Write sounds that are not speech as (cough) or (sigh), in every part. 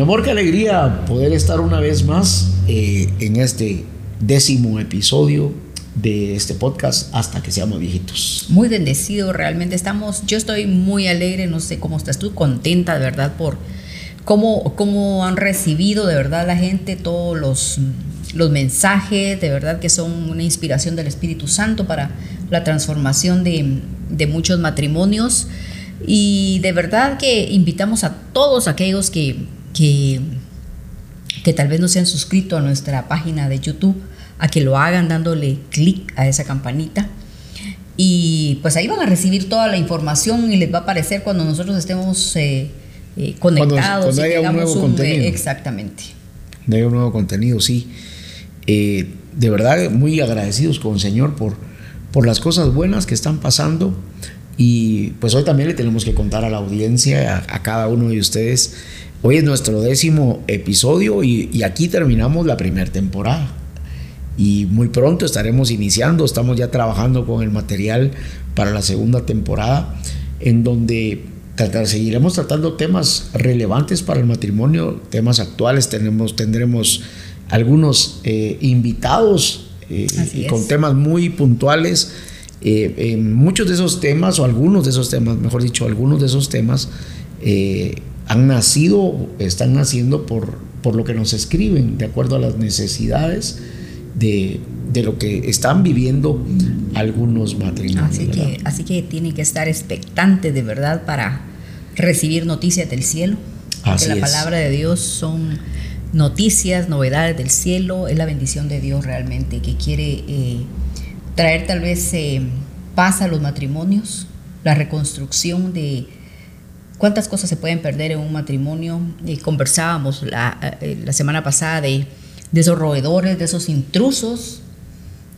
Mi amor, qué alegría poder estar una vez más eh, en este décimo episodio de este podcast hasta que seamos viejitos. Muy bendecido, realmente estamos, yo estoy muy alegre, no sé cómo estás tú, contenta de verdad por cómo, cómo han recibido de verdad la gente todos los, los mensajes, de verdad que son una inspiración del Espíritu Santo para la transformación de, de muchos matrimonios. Y de verdad que invitamos a todos aquellos que, que, que tal vez no se han suscrito a nuestra página de YouTube a que lo hagan dándole clic a esa campanita. Y pues ahí van a recibir toda la información y les va a aparecer cuando nosotros estemos eh, eh, conectados. Cuando, haya un nuevo contenido. exactamente. Cuando haya un nuevo contenido, sí. Eh, de verdad, muy agradecidos con el Señor por, por las cosas buenas que están pasando. Y pues hoy también le tenemos que contar a la audiencia, a, a cada uno de ustedes. Hoy es nuestro décimo episodio y, y aquí terminamos la primera temporada y muy pronto estaremos iniciando, estamos ya trabajando con el material para la segunda temporada, en donde tratar, seguiremos tratando temas relevantes para el matrimonio, temas actuales, tenemos, tendremos algunos eh, invitados eh, con temas muy puntuales. Eh, en muchos de esos temas, o algunos de esos temas, mejor dicho, algunos de esos temas han nacido, están naciendo por, por lo que nos escriben, de acuerdo a las necesidades de, lo que están viviendo algunos matrimonios. Así que, así que tienen que estar expectantes de verdad para recibir noticias del cielo. Así que la palabra de Dios son noticias, novedades del cielo, es la bendición de Dios realmente que quiere eh, traer tal vez eh, paz a los matrimonios, la reconstrucción de cuántas cosas se pueden perder en un matrimonio. Y conversábamos la, eh, la semana pasada de de esos roedores, de esos intrusos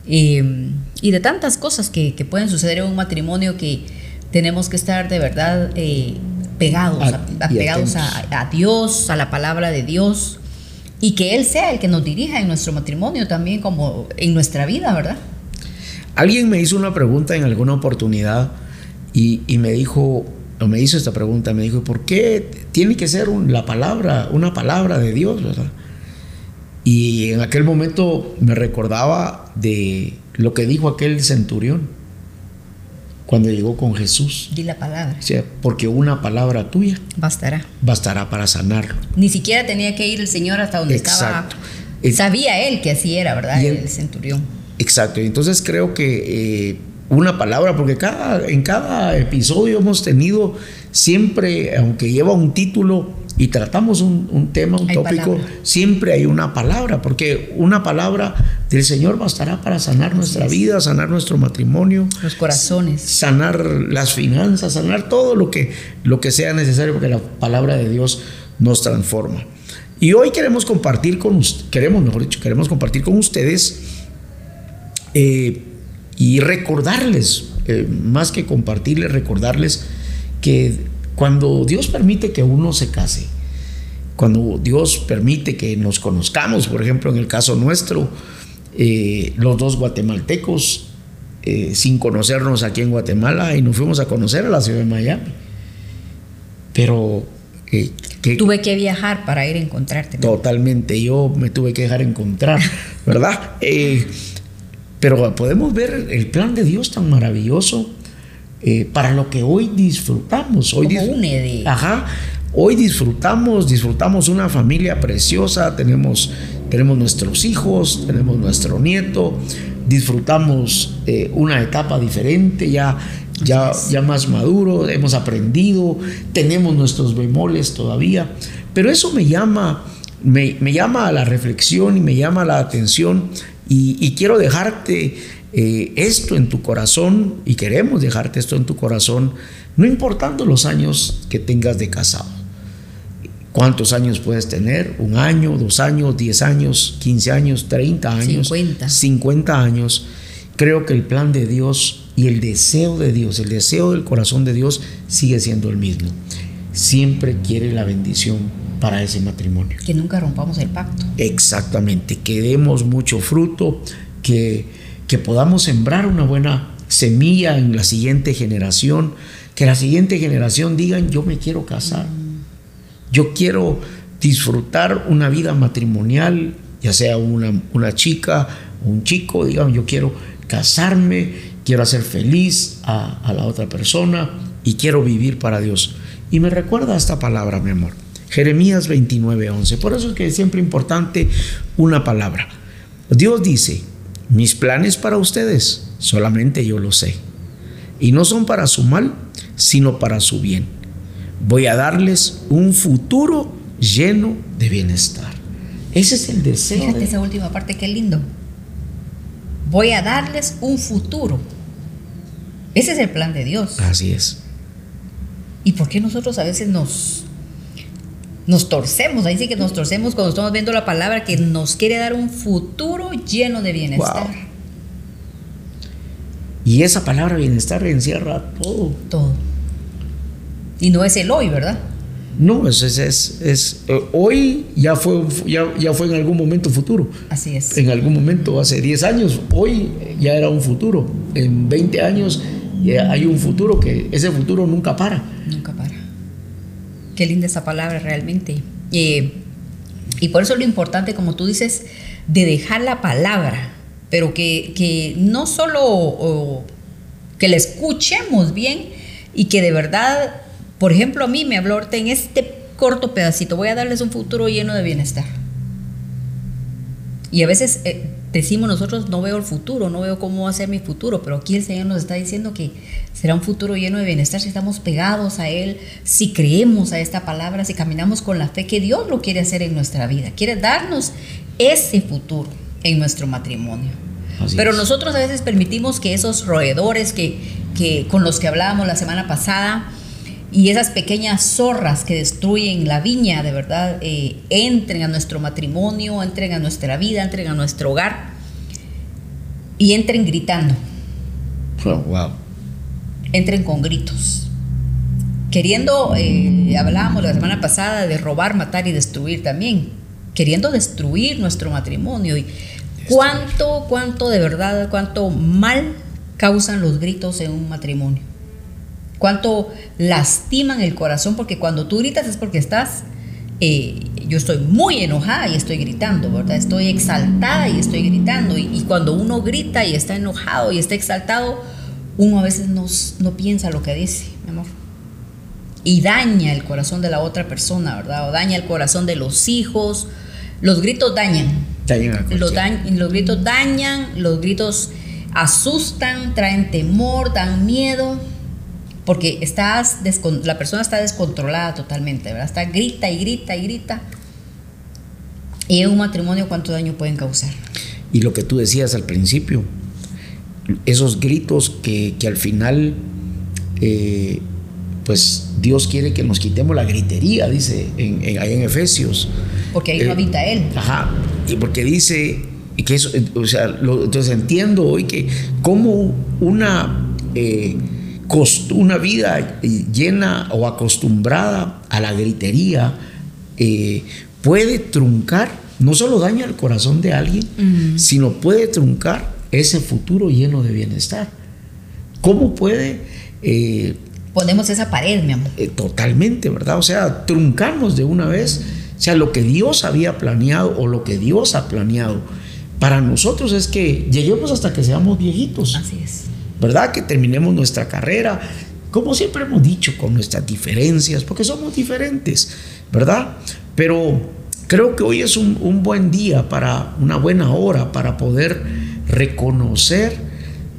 eh, y de tantas cosas que, pueden suceder en un matrimonio que tenemos que estar de verdad eh, pegados, a, pegados a, Dios, a la palabra de Dios y que Él sea el que nos dirija en nuestro matrimonio también como en nuestra vida, ¿verdad? Alguien me hizo una pregunta en alguna oportunidad y, me dijo, o me hizo esta pregunta, me dijo, ¿por qué tiene que ser la palabra, una palabra de Dios, verdad? Y en aquel momento me recordaba de lo que dijo aquel centurión cuando llegó con Jesús. Di la palabra. porque una palabra tuya bastará. Bastará para sanarlo. Ni siquiera tenía que ir el Señor hasta donde Exacto. estaba. Sabía él que así era, ¿verdad? El, centurión. Exacto. Entonces creo que eh, una palabra, porque cada, en cada episodio hemos tenido siempre, aunque lleva un título, y tratamos un, tema, un tópico, siempre hay una palabra, porque una palabra del Señor bastará para sanar nuestra vida, sanar nuestro matrimonio, los corazones, sanar las finanzas, sanar todo lo que, lo que sea necesario, porque la palabra de Dios nos transforma. Y hoy queremos compartir con queremos, mejor dicho, queremos compartir con ustedes eh, y recordarles, eh, más que compartirles, recordarles que cuando Dios permite que uno se case, cuando Dios permite que nos conozcamos, por ejemplo, en el caso nuestro, eh, los dos guatemaltecos, eh, sin conocernos aquí en Guatemala, y nos fuimos a conocer a la ciudad de Miami. Pero... Eh, tuve que viajar para ir a encontrarte. Totalmente, yo me tuve que dejar encontrar, ¿verdad? (laughs) pero podemos ver el plan de Dios tan maravilloso eh, para lo que hoy disfrutamos. Hoy Ajá. Hoy disfrutamos, disfrutamos una familia preciosa, tenemos, tenemos nuestros hijos, tenemos nuestro nieto, disfrutamos eh, una etapa diferente, ya, ya, ya más maduro, hemos aprendido, tenemos nuestros bemoles todavía, pero eso me llama, me, llama a la reflexión y me llama la atención y, y quiero dejarte eh, esto en tu corazón y queremos dejarte esto en tu corazón, no importando los años que tengas de casado. ¿Cuántos años puedes tener? ¿Un año, dos años, diez años, quince años, treinta años? Cincuenta. Cincuenta años. Creo que el plan de Dios y el deseo de Dios, el deseo del corazón de Dios sigue siendo el mismo. Siempre quiere la bendición para ese matrimonio. Que nunca rompamos el pacto. Exactamente, que demos mucho fruto, que que podamos sembrar una buena semilla en la siguiente generación, que la siguiente generación digan, yo me quiero casar, yo quiero disfrutar una vida matrimonial, ya sea una, una chica o un chico, digamos, yo quiero casarme, quiero hacer feliz a, a la otra persona y quiero vivir para Dios. Y me recuerda esta palabra, mi amor. Jeremías 29:11. Por eso es que es siempre importante una palabra. Dios dice, mis planes para ustedes solamente yo lo sé. Y no son para su mal, sino para su bien. Voy a darles un futuro lleno de bienestar. Ese es el deseo. Fíjate esa última parte, qué lindo. Voy a darles un futuro. Ese es el plan de Dios. Así es. ¿Y por qué nosotros a veces nos, nos torcemos? Ahí sí que nos torcemos cuando estamos viendo la palabra que nos quiere dar un futuro lleno de bienestar. Y esa palabra bienestar encierra todo. Todo. Y no es el hoy, ¿verdad? No, es, es, es, eh, hoy ya fue, ya, ya, fue en algún momento futuro. Así es. En algún momento, hace 10 años, hoy ya era un futuro. En 20 años hay un futuro que ese futuro nunca para. Nunca para. Qué linda esa palabra realmente. y por eso lo importante, como tú dices, de dejar la palabra, pero que, que no solo que la escuchemos bien y que de verdad por ejemplo, a mí me habló ahorita en este corto pedacito, voy a darles un futuro lleno de bienestar. Y a veces eh, decimos nosotros, no veo el futuro, no veo cómo va a ser mi futuro, pero aquí el Señor nos está diciendo que será un futuro lleno de bienestar si estamos pegados a Él, si creemos a esta palabra, si caminamos con la fe que Dios lo quiere hacer en nuestra vida, quiere darnos ese futuro en nuestro matrimonio. pero nosotros a veces permitimos que esos roedores que, que, con los que hablábamos la semana pasada, y esas pequeñas zorras que destruyen la viña, de verdad, eh, entren a nuestro matrimonio, entren a nuestra vida, entren a nuestro hogar y entren gritando. Oh, wow. Entren con gritos. Queriendo, eh, hablábamos la semana pasada de robar, matar y destruir también. Queriendo destruir nuestro matrimonio. Y cuánto, cuánto de verdad, cuánto mal causan los gritos en un matrimonio cuánto lastiman el corazón, porque cuando tú gritas es porque estás, eh, yo estoy muy enojada y estoy gritando, ¿verdad? Estoy exaltada y estoy gritando. Y, cuando uno grita y está enojado y está exaltado, uno a veces no, no piensa lo que dice, mi amor. Y daña el corazón de la otra persona, ¿verdad? O daña el corazón de los hijos. Los gritos dañan. los, los gritos dañan, los gritos asustan, traen temor, dan miedo porque estás la persona está descontrolada totalmente, ¿verdad? Está grita y grita y grita. Y en un matrimonio, ¿cuánto daño pueden causar? Y lo que tú decías al principio, esos gritos que, al final, eh, pues Dios quiere que nos quitemos la gritería, dice en, ahí en Efesios. Porque ahí no eh, habita Él. Ajá, y porque dice que eso, o sea, entonces entiendo hoy que como una... Eh, una vida llena o acostumbrada a la gritería eh, puede truncar, no solo daña el corazón de alguien, sino puede truncar ese futuro lleno de bienestar. ¿Cómo puede... Eh, Ponemos esa pared, mi amor. Eh, totalmente, ¿verdad? O sea, truncamos de una vez, o sea, lo que Dios había planeado o lo que Dios ha planeado para nosotros es que lleguemos hasta que seamos viejitos. Así es. ¿Verdad? Que terminemos nuestra carrera, como siempre hemos dicho, con nuestras diferencias, porque somos diferentes, ¿verdad? Pero creo que hoy es un, buen día para una buena hora para poder reconocer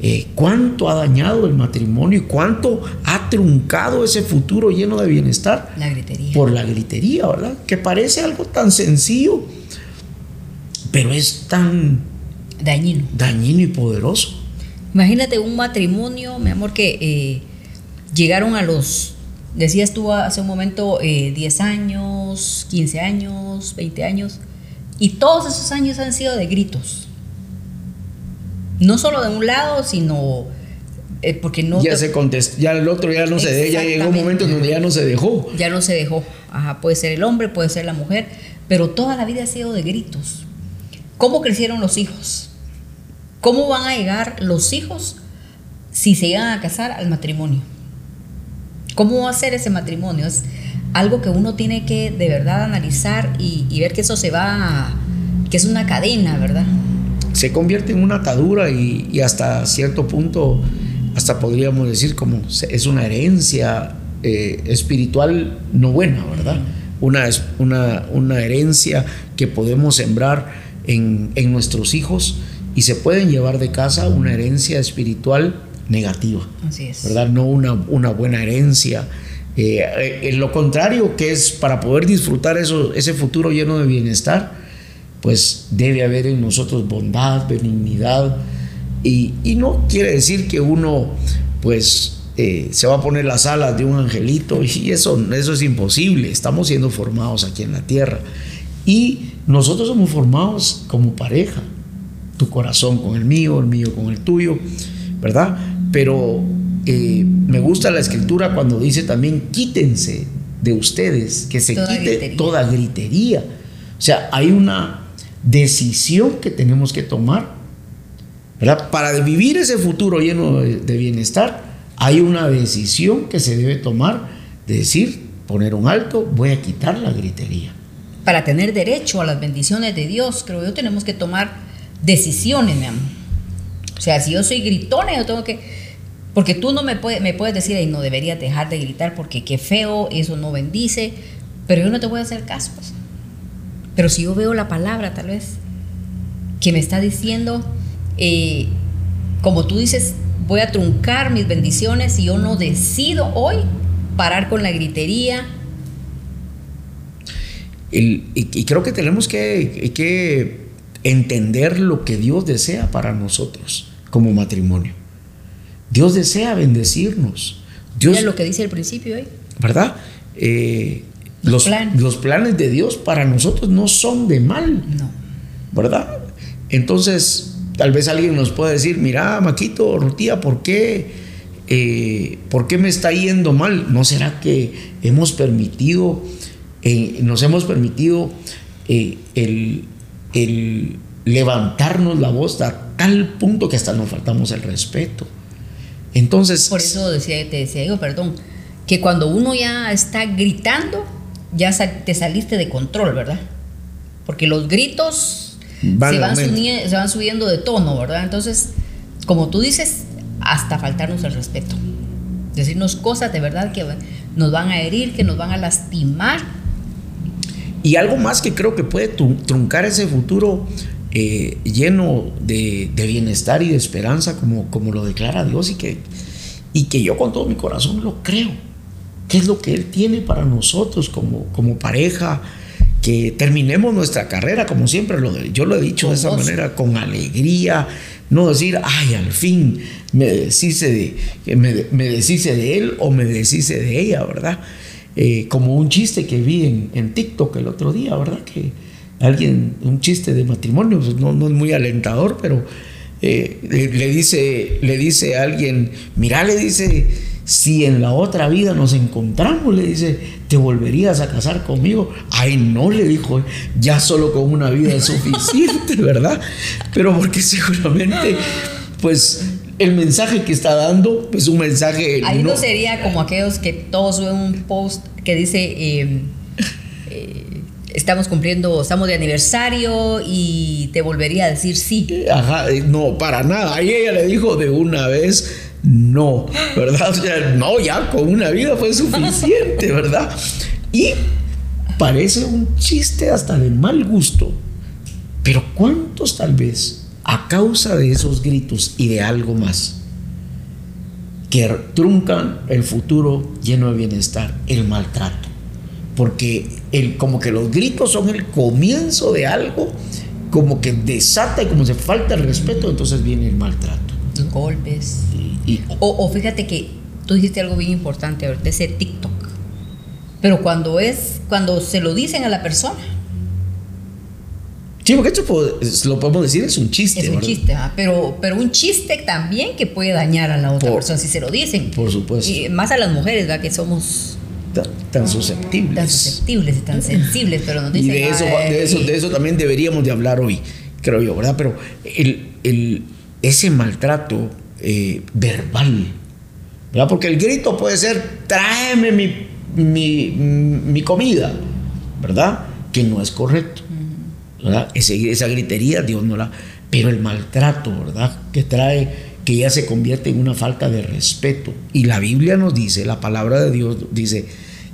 eh, cuánto ha dañado el matrimonio y cuánto ha truncado ese futuro lleno de bienestar. La gritería. Por la gritería, ¿verdad? Que parece algo tan sencillo, pero es tan dañino. Dañino y poderoso. Imagínate un matrimonio, mi amor, que eh, llegaron a los, decías tú hace un momento, 10 eh, años, 15 años, 20 años, y todos esos años han sido de gritos. No solo de un lado, sino eh, porque no... Ya se contestó, ya el otro ya no se dejó, ya llegó un momento donde ya no se dejó. Ya no se dejó. Ajá, puede ser el hombre, puede ser la mujer, pero toda la vida ha sido de gritos. ¿Cómo crecieron los hijos? ¿Cómo van a llegar los hijos si se llegan a casar al matrimonio? ¿Cómo va a ser ese matrimonio? algo que uno tiene que de verdad analizar y, ver que eso se va, que es una cadena, ¿verdad? Se convierte en una atadura y, hasta cierto punto, hasta podríamos decir como es una herencia eh, espiritual no buena, ¿verdad? Una, una, una herencia que podemos sembrar en, en nuestros hijos y se pueden llevar de casa una herencia espiritual negativa. Así es. ¿Verdad? No una, una buena herencia. Eh, en lo contrario, que es para poder disfrutar eso, ese futuro lleno de bienestar, pues debe haber en nosotros bondad, benignidad. Y, y no quiere decir que uno, pues, eh, se va a poner las alas de un angelito y eso, eso es imposible. Estamos siendo formados aquí en la tierra. Y nosotros somos formados como pareja. Tu corazón con el mío, el mío con el tuyo, ¿verdad? Pero eh, me gusta la escritura cuando dice también quítense de ustedes, que se quite toda gritería. O sea, hay una decisión que tenemos que tomar, ¿verdad? Para vivir ese futuro lleno de, bienestar, hay una decisión que se debe tomar de decir, poner un alto, voy a quitar la gritería. Para tener derecho a las bendiciones de Dios, creo yo, tenemos que tomar decisiones, mi amor. O sea, si yo soy gritona, yo tengo que porque tú no me, puede, me puedes decir, y no deberías dejar de gritar porque qué feo, eso no bendice, pero yo no te voy a hacer caso. Pues. Pero si yo veo la palabra, tal vez, que me está diciendo, eh, como tú dices, voy a truncar mis bendiciones y yo no decido hoy parar con la gritería. y, creo que tenemos que, que entender lo que Dios desea para nosotros como matrimonio. Dios desea bendecirnos. Dios, Mira lo que dice el principio hoy. ¿Verdad? Eh, los, los, planes de Dios para nosotros no son de mal. No. ¿Verdad? Entonces, tal vez alguien nos puede decir, mira, Maquito, Rutía, ¿por qué, eh, ¿por qué me está yendo mal? ¿No será que hemos permitido, eh, nos hemos permitido el, el levantarnos la voz a tal punto que hasta nos faltamos el respeto? Entonces... Por eso decía, te decía yo, perdón, que cuando uno ya está gritando, ya te saliste de control, ¿verdad? Porque los gritos se, van se, van subiendo de tono, ¿verdad? Entonces, como tú dices, hasta faltarnos el respeto. Decirnos cosas de verdad que nos van a herir, que nos van a lastimar. Y algo más que creo que puede truncar ese futuro eh, lleno de, bienestar y de esperanza como, como lo declara Dios y que, y que yo con todo mi corazón lo creo. ¿Qué es lo que Él tiene para nosotros como, como pareja? Que terminemos nuestra carrera, como siempre lo, yo lo he dicho de esa manera, con alegría, no decir, ay, al fin me deshice de, me, me deshice de él o me deshice de ella, ¿verdad? Eh, como un chiste que vi en, en TikTok el otro día, ¿verdad? Que, alguien, un chiste de matrimonio, pues no, no es muy alentador, pero eh, le, dice, le dice a alguien, mira, le dice, si en la otra vida nos encontramos, le dice, ¿te volverías a casar conmigo? Ay, no, le dijo, ya solo con una vida es (laughs) suficiente, ¿verdad? Pero porque seguramente, pues el mensaje que está dando, pues un mensaje... Ahí no, sería como aquellos que todos ven un post que dice... Em, estamos cumpliendo, estamos de aniversario y te volvería a decir sí. Ajá, eh, no, para nada. Ahí ella le dijo de una vez no, ¿verdad? O sea, no, ya con una vida fue suficiente, ¿verdad? Y parece un chiste hasta de mal gusto. Pero ¿cuántos tal vez, a causa de esos gritos y de algo más, que truncan el futuro lleno de bienestar, el maltrato? porque el, como que los gritos son el comienzo de algo, como que desata y como se falta el respeto, entonces viene el maltrato. Los golpes. o, fíjate que tú dijiste algo bien importante de ese TikTok. Pero cuando es, cuando se lo dicen a la persona. Sí, porque esto lo podemos decir, es un chiste. Es un chiste, pero, pero un chiste también que puede dañar a la otra persona si se lo dicen. Por supuesto. Y más a las mujeres, ¿verdad? Que somos tan, susceptibles. Tan susceptibles y tan sensibles, pero nos dicen, Y de eso, de eso, de eso también deberíamos de hablar hoy, creo yo, ¿verdad? Pero el, el, ese maltrato eh, verbal, ¿verdad? Porque el grito puede ser, tráeme mi mi, comida, ¿verdad? Que no es correcto. ¿Verdad? esa gritería Dios no la... Pero el maltrato, ¿verdad? Que trae que ya se convierte en una falta de respeto. Y la Biblia nos dice, la palabra de Dios dice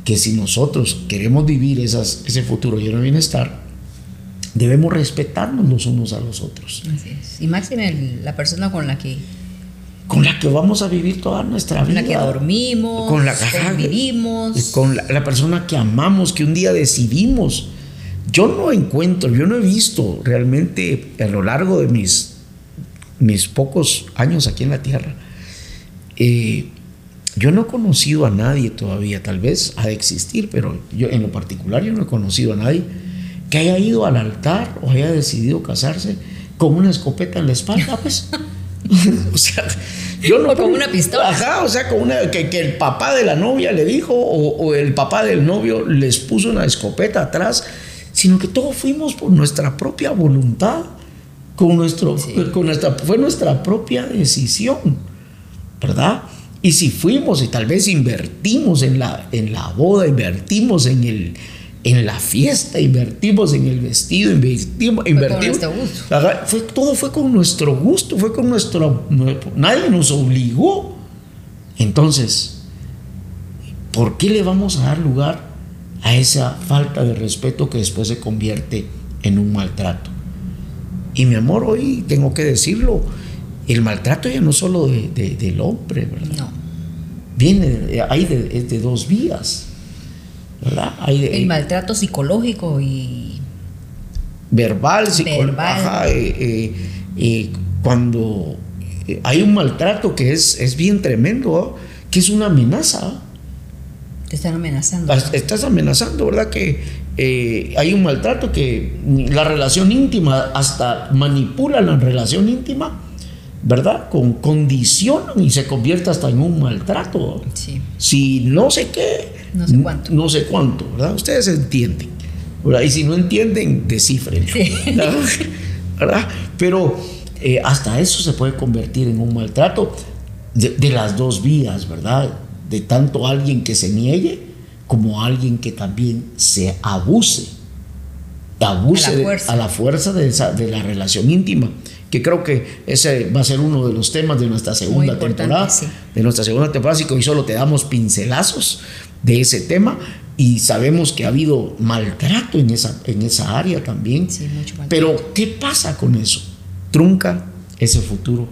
que si nosotros queremos vivir esas, ese futuro lleno de bienestar, debemos respetarnos los unos a los otros. Así es. Y máxime la persona con la que con la que vamos a vivir toda nuestra vida. Con la que dormimos, con la que vivimos. Con la, persona que amamos, que un día decidimos. Yo no encuentro, yo no he visto realmente a lo largo de mis, mis pocos años aquí en la tierra, eh, yo no he conocido a nadie todavía, tal vez ha de existir, pero yo en lo particular yo no he conocido a nadie que haya ido al altar o haya decidido casarse con una escopeta en la espalda, pues. (laughs) o sea, yo no. con una pistola. Ajá, o sea, con una. Que, el papá de la novia le dijo, o, el papá del novio les puso una escopeta atrás, sino que todos fuimos por nuestra propia voluntad, con nuestro, con nuestra, fue nuestra propia decisión, ¿verdad? Y si fuimos y tal vez invertimos en la, en la boda, invertimos en el en la fiesta, invertimos en el vestido, invertimos, invertimos. Fue, todo fue con nuestro gusto, fue con nuestro. Nadie nos obligó. Entonces, ¿por qué le vamos a dar lugar a esa falta de respeto que después se convierte en un maltrato? Y mi amor, hoy tengo que decirlo, el maltrato ya no solo del hombre, ¿verdad? No. Viene, hay de, de dos vías el maltrato psicológico y... Verbal, psicológico. Eh, eh, eh, cuando hay un maltrato que es, es bien tremendo, que es una amenaza. Te están amenazando. Estás amenazando, ¿verdad? Que hay un maltrato que la relación íntima, hasta manipula la relación íntima, ¿verdad? Con condición y se convierte hasta en un maltrato. Sí. Si no sé qué, no sé cuánto. No sé cuánto, ¿verdad? Ustedes entienden. ¿verdad? Y si no entienden, descifren. ¿verdad? Pero eh, hasta eso se puede convertir en un maltrato de, las dos vías, ¿verdad? De tanto alguien que se niegue como alguien que también se abuse. Abuse a la fuerza, de, de la relación íntima que creo que ese va a ser uno de los temas de nuestra segunda temporada. De nuestra segunda temporada, así que hoy solo te damos pincelazos de ese tema y sabemos que ha habido maltrato en esa, en esa área también. Pero, ¿qué pasa con eso? Trunca ese futuro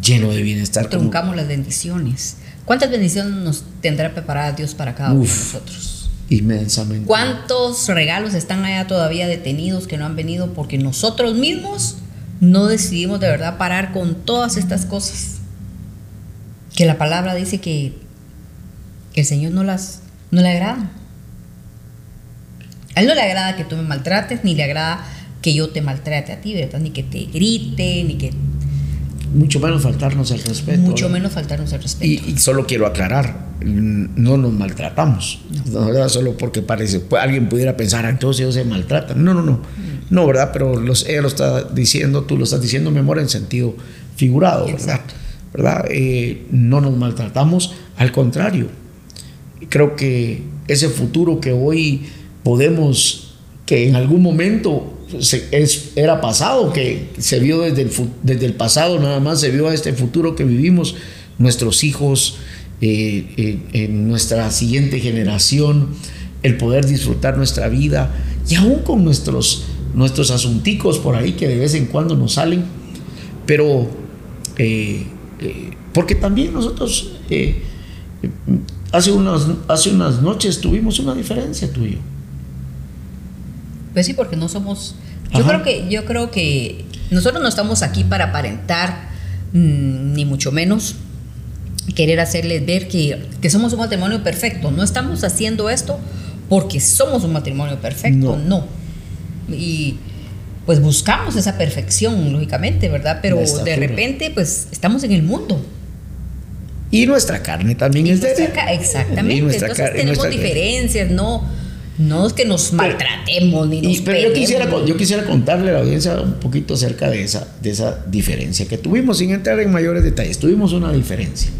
lleno de bienestar. Truncamos las bendiciones. ¿Cuántas bendiciones nos tendrá preparada Dios para cada uno de nosotros? Inmensamente. ¿Cuántos regalos están allá todavía detenidos que no han venido porque nosotros mismos no decidimos de verdad parar con todas estas cosas. Que la palabra dice que, el Señor no las no le agrada. A él no le agrada que tú me maltrates, ni le agrada que yo te maltrate a ti, ¿verdad? Ni que te grite, ni que... Mucho menos faltarnos el respeto. Mucho menos faltarnos el respeto. Y, solo quiero aclarar, no nos maltratamos, no. Solo porque parece, alguien pudiera pensar, ah, entonces ellos se maltratan. No, no, no. No, ¿verdad? Pero los, ella lo está diciendo, tú lo estás diciendo, mi amor, en sentido figurado, ¿verdad? ¿verdad? Eh, no nos maltratamos, al contrario. Creo que ese futuro que hoy podemos, que en algún momento es, era pasado, que se vio desde el, desde el pasado, nada más se vio a este futuro que vivimos, nuestros hijos, eh, eh, en nuestra siguiente generación, el poder disfrutar nuestra vida y aún con nuestros nuestros asunticos por ahí que de vez en cuando nos salen, pero eh, porque también nosotros hace, unas, hace unas noches tuvimos una diferencia tú y yo. Pues sí, porque no somos... Yo creo, que, yo creo que nosotros no estamos aquí para aparentar, mm, ni mucho menos querer hacerles ver que, que, somos un matrimonio perfecto. No estamos haciendo esto porque somos un matrimonio perfecto, no y pues buscamos esa perfección, lógicamente, ¿verdad? Pero de repente, pues estamos en el mundo. Y nuestra carne también es de... Exactamente. Entonces tenemos diferencias, no, no es que nos maltratemos ni nos Pero yo quisiera, yo quisiera contarle a la audiencia un poquito acerca de esa, de esa diferencia que tuvimos, sin entrar en mayores detalles. Tuvimos una diferencia.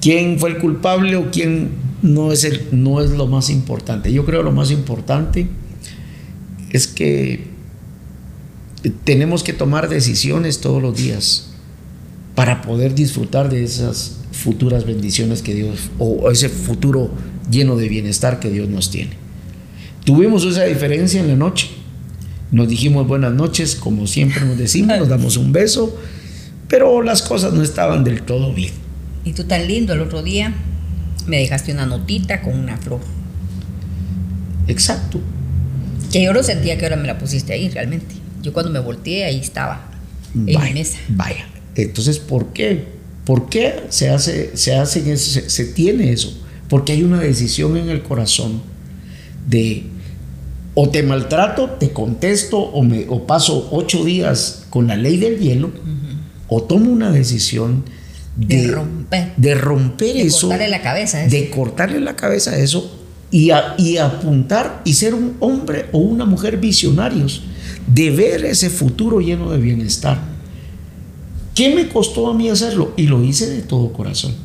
quién fue el culpable o quién no es, el, no es lo más importante. Yo creo lo más importante es que tenemos que tomar decisiones todos los días para poder disfrutar de esas futuras bendiciones que Dios, o ese futuro lleno de bienestar que Dios nos tiene. Tuvimos esa diferencia en la noche. Nos dijimos buenas noches, como siempre nos decimos, nos damos un beso, pero las cosas no estaban del todo bien. Y tú tan lindo el otro día me dejaste una notita con una flor. Exacto. Que yo no sentía que ahora me la pusiste ahí realmente. Yo cuando me volteé ahí estaba en vaya, mi mesa. Vaya. Entonces, ¿por qué? ¿Por qué se hace, se hace, se, se tiene eso? Porque hay una decisión en el corazón de o te maltrato, te contesto o, me, o paso ocho días con la ley del hielo, o tomo una decisión de, romper, de romper eso, cortarle la cabeza de cortarle la cabeza a eso y, y apuntar y ser un hombre o una mujer visionarios, de ver ese futuro lleno de bienestar. ¿Qué me costó a mí hacerlo? Y lo hice de todo corazón.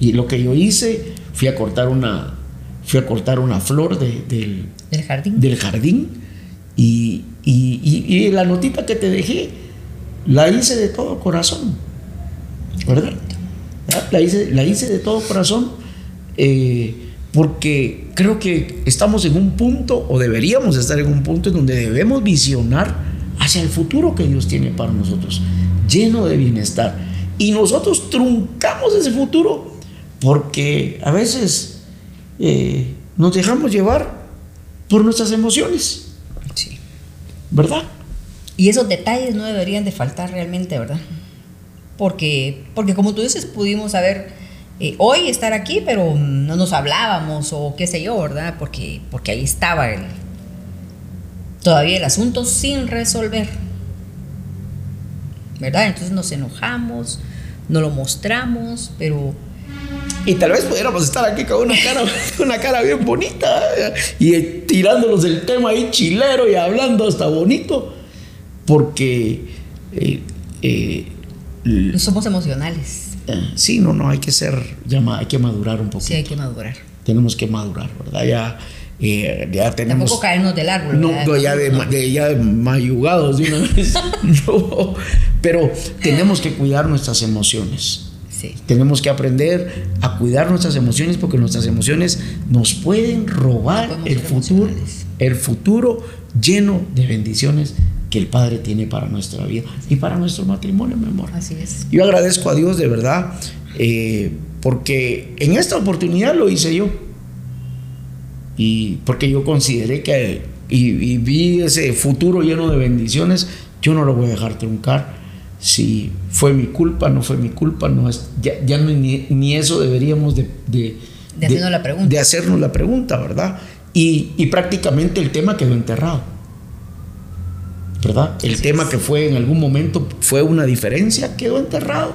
Y lo que yo hice, fui a cortar una, fui a cortar una flor del, ¿Del jardín. Del jardín y, y, la notita que te dejé, la hice de todo corazón. ¿Verdad? La hice, la hice de todo corazón eh, porque creo que estamos en un punto, o deberíamos estar en un punto en donde debemos visionar hacia el futuro que Dios tiene para nosotros, lleno de bienestar. Y nosotros truncamos ese futuro porque a veces eh, nos dejamos llevar por nuestras emociones. Sí. ¿Verdad? Y esos detalles no deberían de faltar realmente, ¿verdad? Porque, porque como tú dices, pudimos haber eh, hoy estar aquí, pero no nos hablábamos o qué sé yo, ¿verdad? Porque, porque ahí estaba el, todavía el asunto sin resolver. ¿Verdad? Entonces nos enojamos, no lo mostramos, pero y tal vez pudiéramos estar aquí con una cara, (laughs) una cara bien bonita y tirándonos el tema ahí chilero y hablando hasta bonito, porque eh, eh, somos emocionales. Eh, sí, no, no, hay que ser, ya, hay que madurar un poco. Sí, hay que madurar. Tenemos que madurar, ¿verdad? Ya, ya tenemos. Tampoco caernos del árbol. No, ya de, ya mayugados de una (laughs) vez. no, pero tenemos que cuidar nuestras emociones. Tenemos que aprender a cuidar nuestras emociones porque nuestras emociones nos pueden robar el futuro, el futuro lleno de bendiciones que el Padre tiene para nuestra vida y para nuestro matrimonio, mi amor. Así es. Yo agradezco a Dios de verdad eh, porque en esta oportunidad lo hice yo y porque yo consideré que y vi ese futuro lleno de bendiciones, yo no lo voy a dejar truncar si fue mi culpa, no fue mi culpa, no es, ya, ni, eso deberíamos de, de, hacernos la pregunta. de hacernos la pregunta, ¿verdad? Y, prácticamente el tema quedó enterrado, ¿verdad? El tema que fue en algún momento fue una diferencia, quedó enterrado.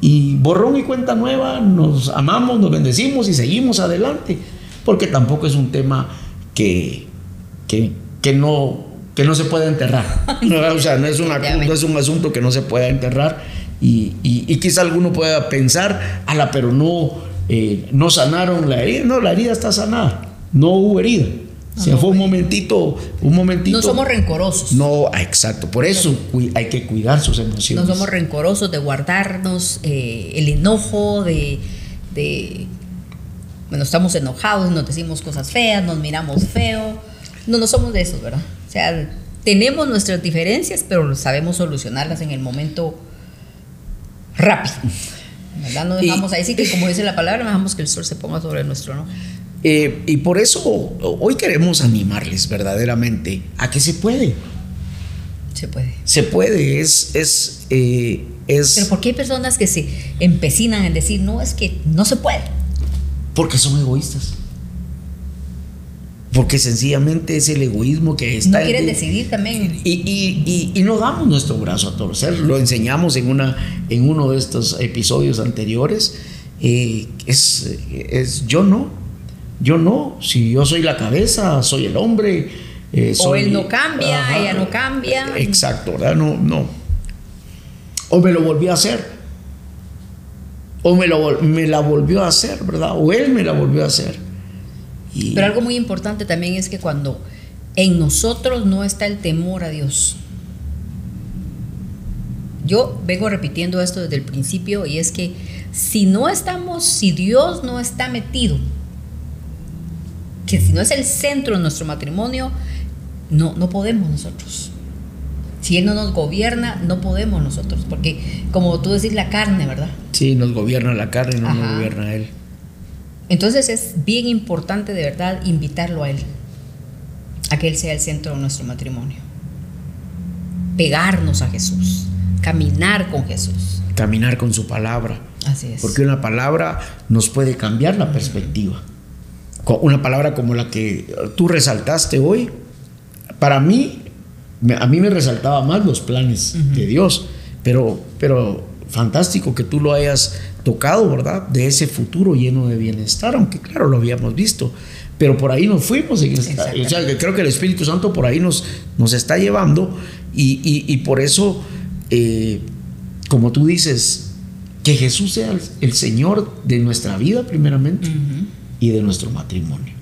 Y borrón y cuenta nueva, nos amamos, nos bendecimos y seguimos adelante, porque tampoco es un tema que, que, que no que no se puede enterrar. (laughs) o sea, no es, una, es un asunto que no se pueda enterrar. Y, y, quizá alguno pueda pensar, ala, pero no, eh, no sanaron la herida. No, la herida está sanada. No hubo herida. o sea, fue un momentito, un momentito. No somos rencorosos. No, ah, exacto. Por eso hay que cuidar sus emociones. No somos rencorosos de guardarnos eh, el enojo, de, de, bueno, estamos enojados, nos decimos cosas feas, nos miramos feo. No, no somos de esos, ¿verdad? O sea, tenemos nuestras diferencias, pero sabemos solucionarlas en el momento rápido. ¿verdad? No dejamos ahí sí que, como dice la palabra, dejamos que el sol se ponga sobre nuestro no. Eh, y por eso hoy queremos animarles verdaderamente a que se puede. Se puede. Se puede, es, es, eh, es... Pero ¿por qué hay personas que se empecinan en decir, no, es que no se puede? Porque son egoístas. Porque sencillamente es el egoísmo que está. No quieren decidir también. Y, y, y, no damos nuestro brazo a torcer. Lo enseñamos en, una, en uno de estos episodios anteriores. Eh, es, es yo no. Yo no. Si yo soy la cabeza, soy el hombre. Eh, o él no cambia, ella no cambia. Exacto, ¿verdad? No, no. O me lo volví a hacer. o me, me la volvió a hacer, ¿verdad? O él me la volvió a hacer. Pero algo muy importante también es que cuando en nosotros no está el temor a Dios, yo vengo repitiendo esto desde el principio y es que si no estamos, si Dios no está metido, que si no es el centro de nuestro matrimonio, no, no podemos nosotros. Si Él no nos gobierna, no podemos nosotros, porque como tú decís, la carne, ¿verdad? Sí, nos gobierna la carne, no nos gobierna Él. Entonces es bien importante de verdad invitarlo a Él, a que Él sea el centro de nuestro matrimonio. Pegarnos a Jesús, caminar con Jesús. Caminar con su palabra. Así es. Porque una palabra nos puede cambiar la perspectiva. Una palabra como la que tú resaltaste hoy, para mí a mí me resaltaba más los planes de Dios, pero, pero fantástico que tú lo hayas tocado, ¿verdad? De ese futuro lleno de bienestar, aunque claro, lo habíamos visto, pero por ahí nos fuimos. En o sea, creo que el Espíritu Santo por ahí nos, nos está llevando y, por eso, eh, como tú dices, que Jesús sea el, Señor de nuestra vida primeramente y de nuestro matrimonio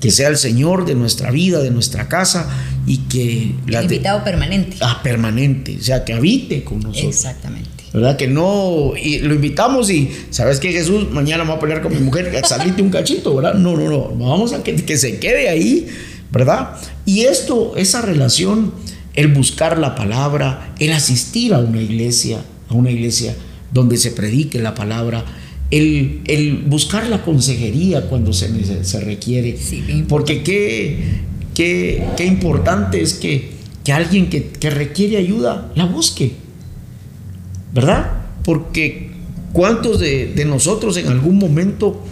que sea el Señor de nuestra vida, de nuestra casa y que... El invitado permanente. Ah, permanente, o sea, que habite con nosotros. Exactamente. ¿Verdad? Que no, y lo invitamos y, ¿sabes que Jesús? Mañana me voy a pelear con mi mujer, (laughs) salite un cachito, ¿verdad? No, no, no, vamos a que, que se quede ahí, ¿verdad? Y esto, esa relación, el buscar la palabra, el asistir a una iglesia, a una iglesia donde se predique la palabra, el, buscar la consejería cuando se, se requiere. Porque qué, qué, qué, importante es que, que alguien que, requiere ayuda la busque. ¿Verdad? Porque cuántos de, nosotros en algún momento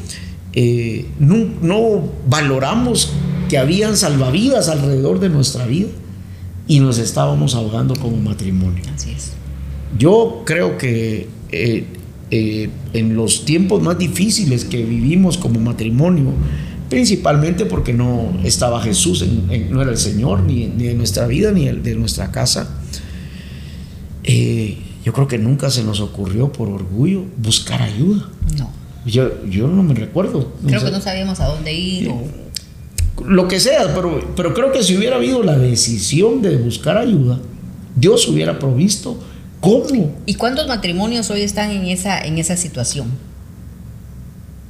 eh, no, no valoramos que habían salvavidas alrededor de nuestra vida y nos estábamos ahogando como matrimonio. Así es. Yo creo que eh, eh, en los tiempos más difíciles que vivimos como matrimonio, principalmente porque no estaba Jesús, no era el Señor, ni, ni, de nuestra vida, ni de nuestra casa. Eh, yo creo que nunca se nos ocurrió por orgullo buscar ayuda. No. Yo, yo no me recuerdo. Creo que no sabíamos a dónde ir. Lo que sea, pero, pero creo que si hubiera habido la decisión de buscar ayuda, Dios hubiera provisto ¿Cómo? ¿Y cuántos matrimonios hoy están en esa, en esa situación?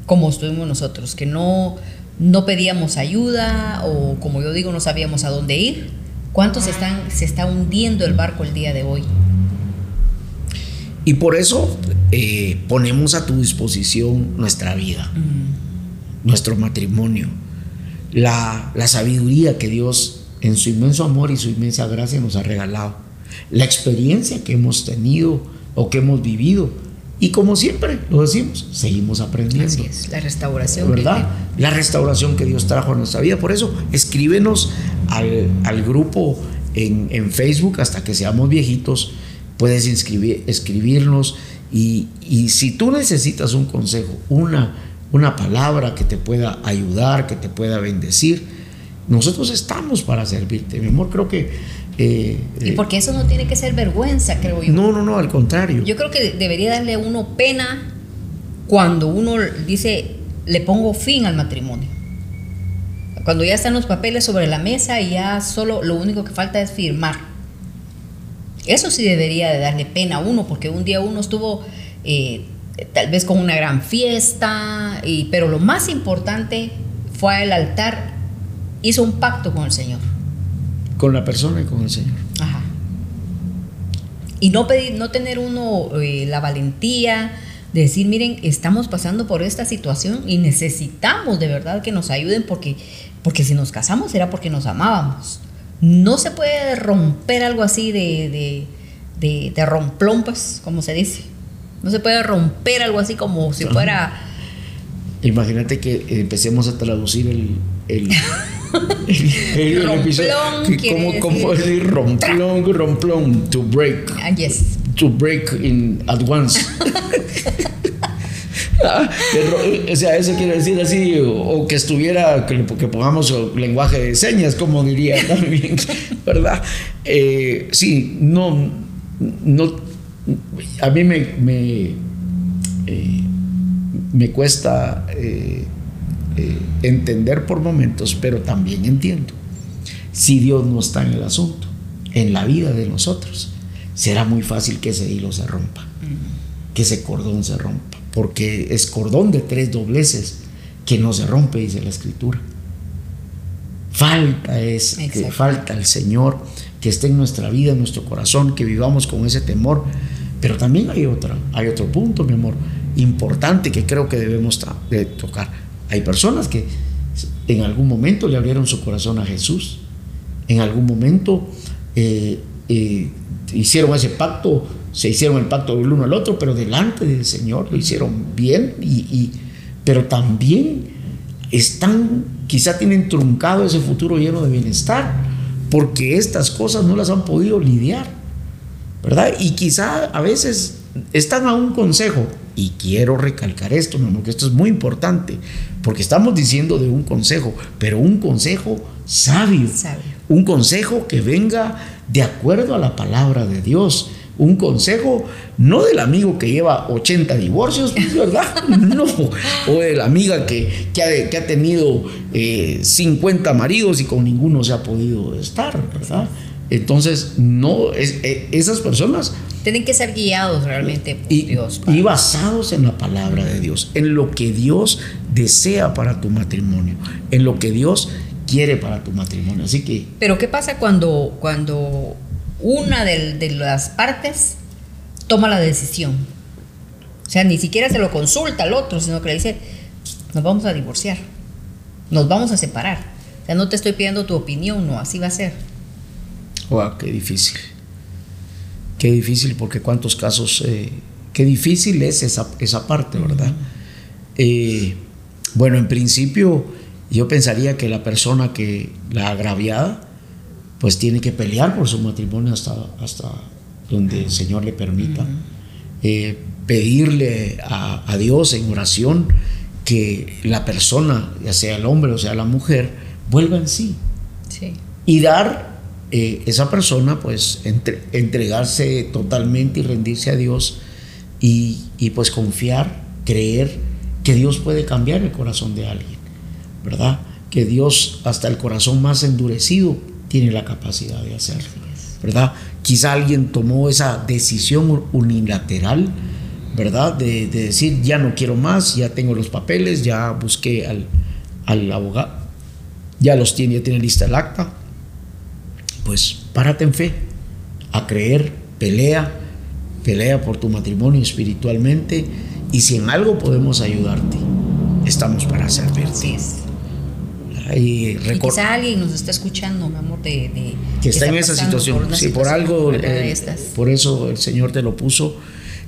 Como estuvimos nosotros, que no, no pedíamos ayuda o como yo digo, no sabíamos a dónde ir. ¿Cuántos están, se está hundiendo el barco el día de hoy? Y por eso eh, ponemos a tu disposición nuestra vida, mm. nuestro matrimonio, la, la sabiduría que Dios en su inmenso amor y su inmensa gracia nos ha regalado la experiencia que hemos tenido o que hemos vivido. Y como siempre lo decimos, seguimos aprendiendo. Así es, la restauración. ¿Verdad? La restauración que Dios trajo a nuestra vida. Por eso, escríbenos al, grupo en, Facebook hasta que seamos viejitos. Puedes inscribir, escribirnos. Y, si tú necesitas un consejo, una, una palabra que te pueda ayudar, que te pueda bendecir, nosotros estamos para servirte. Mi amor, creo que eh, y porque eso no tiene que ser vergüenza, creo yo. No, no, no, al contrario. Yo creo que debería darle a uno pena cuando uno dice, le pongo fin al matrimonio. Cuando ya están los papeles sobre la mesa y ya solo lo único que falta es firmar. Eso sí debería de darle pena a uno, porque un día uno estuvo eh, tal vez con una gran fiesta, y, pero lo más importante fue al altar, hizo un pacto con el Señor con la persona y con el Señor. Ajá. Y no, pedir, no tener uno eh, la valentía de decir, miren, estamos pasando por esta situación y necesitamos de verdad que nos ayuden porque, porque si nos casamos era porque nos amábamos. No se puede romper algo así de, de, de, romplón, pues, como se dice. No se puede romper algo así como si fuera... Imagínate que empecemos a traducir el, el, (laughs) el, romplón, ¿cómo, decir romplón, romplón? To break. Ah, yes. To break in at once. (laughs) (laughs) Ah, o sea, eso quiere decir así, o, que estuviera, que, pongamos lenguaje de señas, como diría también, (laughs) ¿verdad? Eh, sí, no, no, a mí me, me, eh, me cuesta eh, eh, entender por momentos, pero también entiendo. Si Dios no está en el asunto, en la vida de nosotros, será muy fácil que ese hilo se rompa, que ese cordón se rompa, porque es cordón de tres dobleces que no se rompe, dice la escritura. Falta es que falta el Señor que esté en nuestra vida, en nuestro corazón, que vivamos con ese temor. Pero también hay otra, hay otro punto, mi amor, importante que creo que debemos de tocar. Hay personas que en algún momento le abrieron su corazón a Jesús, en algún momento eh, eh, hicieron ese pacto, se hicieron el pacto del uno al otro, pero delante del Señor lo hicieron bien, y, pero también están, quizá tienen truncado ese futuro lleno de bienestar, porque estas cosas no las han podido lidiar, ¿verdad? Y quizá a veces están a un consejo, y quiero recalcar esto, mi que esto es muy importante, porque estamos diciendo de un consejo, pero un consejo sabio, un consejo que venga de acuerdo a la palabra de Dios, un consejo no del amigo que lleva 80 divorcios, pues, ¿verdad? (laughs) No, o de la amiga que, que, ha, tenido 50 eh, maridos y con ninguno se ha podido estar, ¿verdad? Entonces, no, es, eh, esas personas tienen que ser guiados realmente por y, Dios. Y basados en la palabra de Dios, en lo que Dios desea para tu matrimonio, en lo que Dios quiere para tu matrimonio. Así que. Pero ¿qué pasa cuando, cuando una de, las partes toma la decisión? O sea, ni siquiera se lo consulta al otro, sino que le dice, nos vamos a divorciar, nos vamos a separar. O sea, no te estoy pidiendo tu opinión, no, así va a ser. Wow, qué difícil. Qué difícil, porque cuántos casos, eh, qué difícil es esa, esa parte, ¿verdad? Eh, bueno, en principio yo pensaría que la persona que, la agraviada, pues tiene que pelear por su matrimonio hasta, hasta donde el Señor le permita. Eh, pedirle a, a, Dios en oración que la persona, ya sea el hombre o sea la mujer, vuelva en sí. sí. Y dar eh, esa persona pues entregarse totalmente y rendirse a Dios y, pues confiar, creer que Dios puede cambiar el corazón de alguien, ¿verdad? Que Dios hasta el corazón más endurecido tiene la capacidad de hacerlo, ¿verdad? Quizá alguien tomó esa decisión unilateral, ¿verdad? De, decir, ya no quiero más, ya tengo los papeles, ya busqué al, al abogado, ya los tiene, ya tiene lista el acta, pues párate en fe, a creer, pelea, pelea por tu matrimonio espiritualmente y si en algo podemos ayudarte, estamos para servirte. Y, quizá alguien nos está escuchando, mi amor, de, que está, en esa situación. sí, por algo, eh, por eso el Señor te lo puso.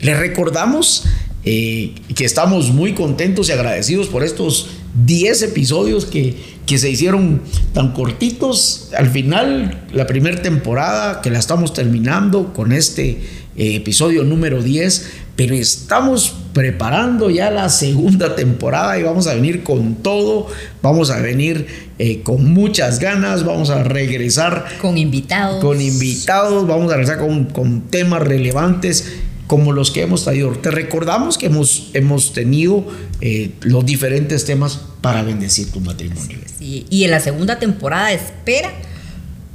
Le recordamos eh, que estamos muy contentos y agradecidos por estos 10 episodios que que se hicieron tan cortitos. Al final, la primera temporada que la estamos terminando con este eh, episodio número 10, pero estamos preparando ya la segunda temporada y vamos a venir con todo, vamos a venir eh, con muchas ganas, vamos a regresar con invitados. Con invitados, vamos a regresar con, con temas relevantes como los que hemos traído. Te recordamos que hemos, hemos tenido eh, los diferentes temas para bendecir tu matrimonio. Y en la segunda temporada espera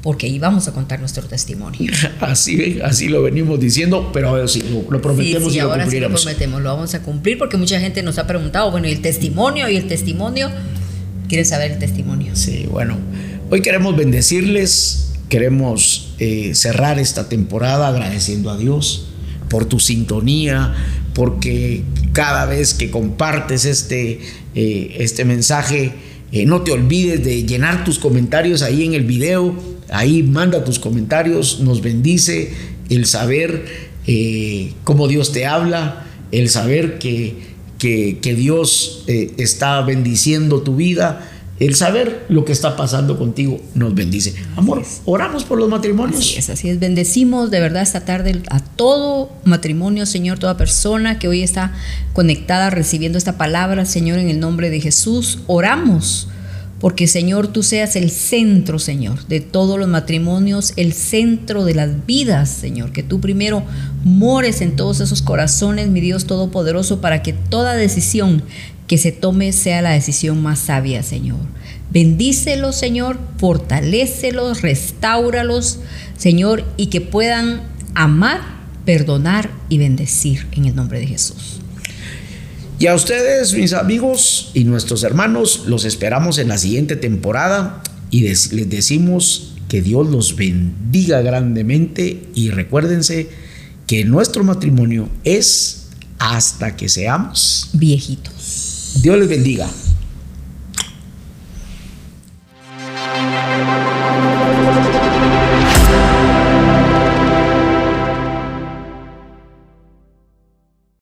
porque íbamos a contar nuestro testimonio. (laughs) Así, así lo venimos diciendo, pero ahora sí, lo, prometemos y lo ahora Sí lo prometemos, lo vamos a cumplir porque mucha gente nos ha preguntado, bueno, ¿y el testimonio? ¿Y el testimonio? ¿Quieren saber el testimonio? Sí, bueno, hoy queremos bendecirles, queremos eh, cerrar esta temporada agradeciendo a Dios por tu sintonía, porque cada vez que compartes este, eh, este mensaje, eh, no te olvides de llenar tus comentarios ahí en el video, ahí manda tus comentarios, nos bendice el saber eh, cómo Dios te habla, el saber que, que, que Dios está bendiciendo tu vida el saber lo que está pasando contigo nos bendice. Amor, oramos por los matrimonios. Así es, así es. Bendecimos de verdad esta tarde a todo matrimonio, Señor, toda persona que hoy está conectada recibiendo esta palabra, Señor, en el nombre de Jesús. Oramos porque Señor, tú seas el centro, Señor, de todos los matrimonios, el centro de las vidas, Señor, que tú primero mores en todos esos corazones, mi Dios Todopoderoso, para que toda decisión que se tome sea la decisión más sabia, Señor. Bendícelos, Señor, fortalécelos, restáuralos, Señor, y que puedan amar, perdonar y bendecir en el nombre de Jesús. Y a ustedes, mis amigos y nuestros hermanos, los esperamos en la siguiente temporada y les decimos que Dios los bendiga grandemente y recuérdense que nuestro matrimonio es hasta que seamos viejitos. Dios les bendiga.